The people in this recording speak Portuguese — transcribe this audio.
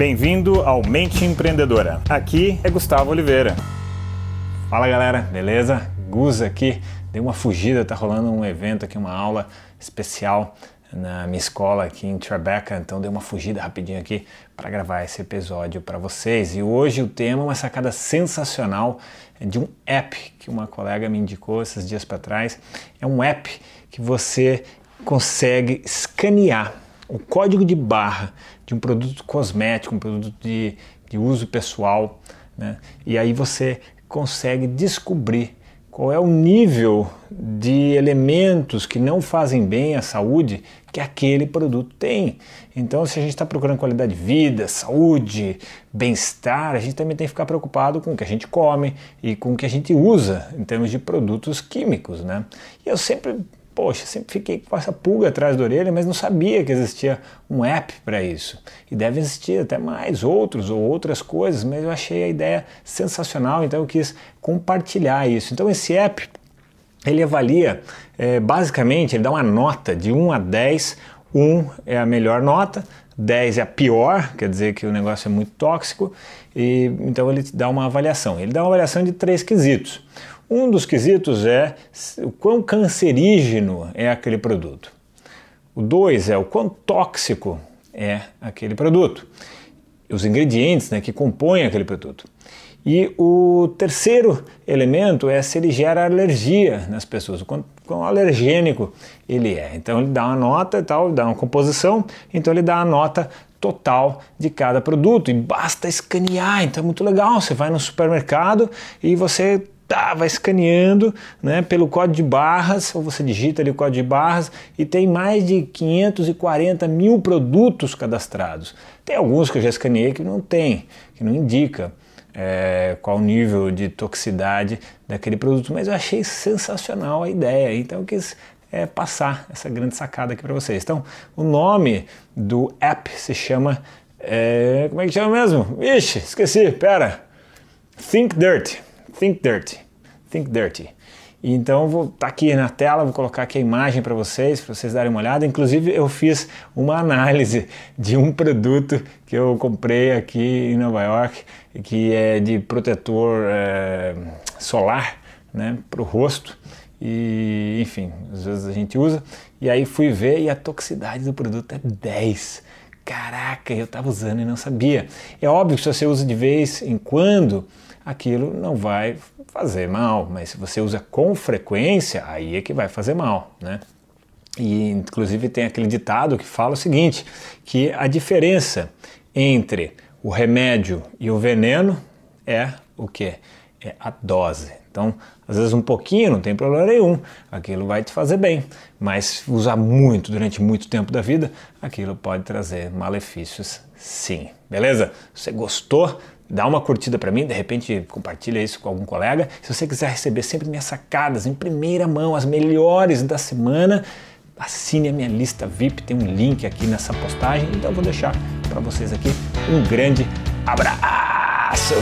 Bem-vindo ao Mente Empreendedora. Aqui é Gustavo Oliveira. Fala galera, beleza? Gus aqui. Dei uma fugida, tá rolando um evento aqui, uma aula especial na minha escola aqui em Tribeca, então dei uma fugida rapidinho aqui para gravar esse episódio para vocês. E hoje o tema é uma sacada sensacional de um app que uma colega me indicou esses dias para trás. É um app que você consegue escanear o código de barra de um produto cosmético, um produto de, de uso pessoal, né? e aí você consegue descobrir qual é o nível de elementos que não fazem bem à saúde que aquele produto tem. Então, se a gente está procurando qualidade de vida, saúde, bem-estar, a gente também tem que ficar preocupado com o que a gente come e com o que a gente usa em termos de produtos químicos, né? E eu sempre poxa, sempre fiquei com essa pulga atrás da orelha, mas não sabia que existia um app para isso. E deve existir até mais outros ou outras coisas, mas eu achei a ideia sensacional, então eu quis compartilhar isso. Então esse app, ele avalia, é, basicamente, ele dá uma nota de 1 a 10, 1 é a melhor nota, 10 é a pior, quer dizer que o negócio é muito tóxico, e então ele dá uma avaliação. Ele dá uma avaliação de três quesitos. Um dos quesitos é o quão cancerígeno é aquele produto. O dois é o quão tóxico é aquele produto. Os ingredientes né, que compõem aquele produto. E o terceiro elemento é se ele gera alergia nas pessoas, o quão, quão alergênico ele é. Então ele dá uma nota e tal, dá uma composição, então ele dá a nota total de cada produto e basta escanear, então é muito legal. Você vai no supermercado e você tá, vai escaneando né, pelo código de barras, ou você digita ali o código de barras e tem mais de 540 mil produtos cadastrados. Tem alguns que eu já escaneei que não tem, que não indica é, qual o nível de toxicidade daquele produto, mas eu achei sensacional a ideia, então eu quis é, passar essa grande sacada aqui para vocês. Então, o nome do app se chama. É, como é que chama mesmo? Ixi, esqueci, pera. Think Dirt. Think Dirty. Think Dirty. Então vou estar tá aqui na tela, vou colocar aqui a imagem para vocês, para vocês darem uma olhada. Inclusive eu fiz uma análise de um produto que eu comprei aqui em Nova York, que é de protetor é, solar, né, para o rosto. E enfim, às vezes a gente usa. E aí fui ver e a toxicidade do produto é 10. Caraca, eu estava usando e não sabia. É óbvio que se você usa de vez em quando, aquilo não vai fazer mal, mas se você usa com frequência, aí é que vai fazer mal, né? E inclusive tem aquele ditado que fala o seguinte, que a diferença entre o remédio e o veneno é o que? É a dose. Então, às vezes um pouquinho não tem problema nenhum, aquilo vai te fazer bem, mas usar muito durante muito tempo da vida, aquilo pode trazer malefícios sim. Beleza? Você gostou, dá uma curtida para mim, de repente compartilha isso com algum colega. Se você quiser receber sempre minhas sacadas em primeira mão, as melhores da semana, assine a minha lista VIP, tem um link aqui nessa postagem, então eu vou deixar para vocês aqui um grande abraço.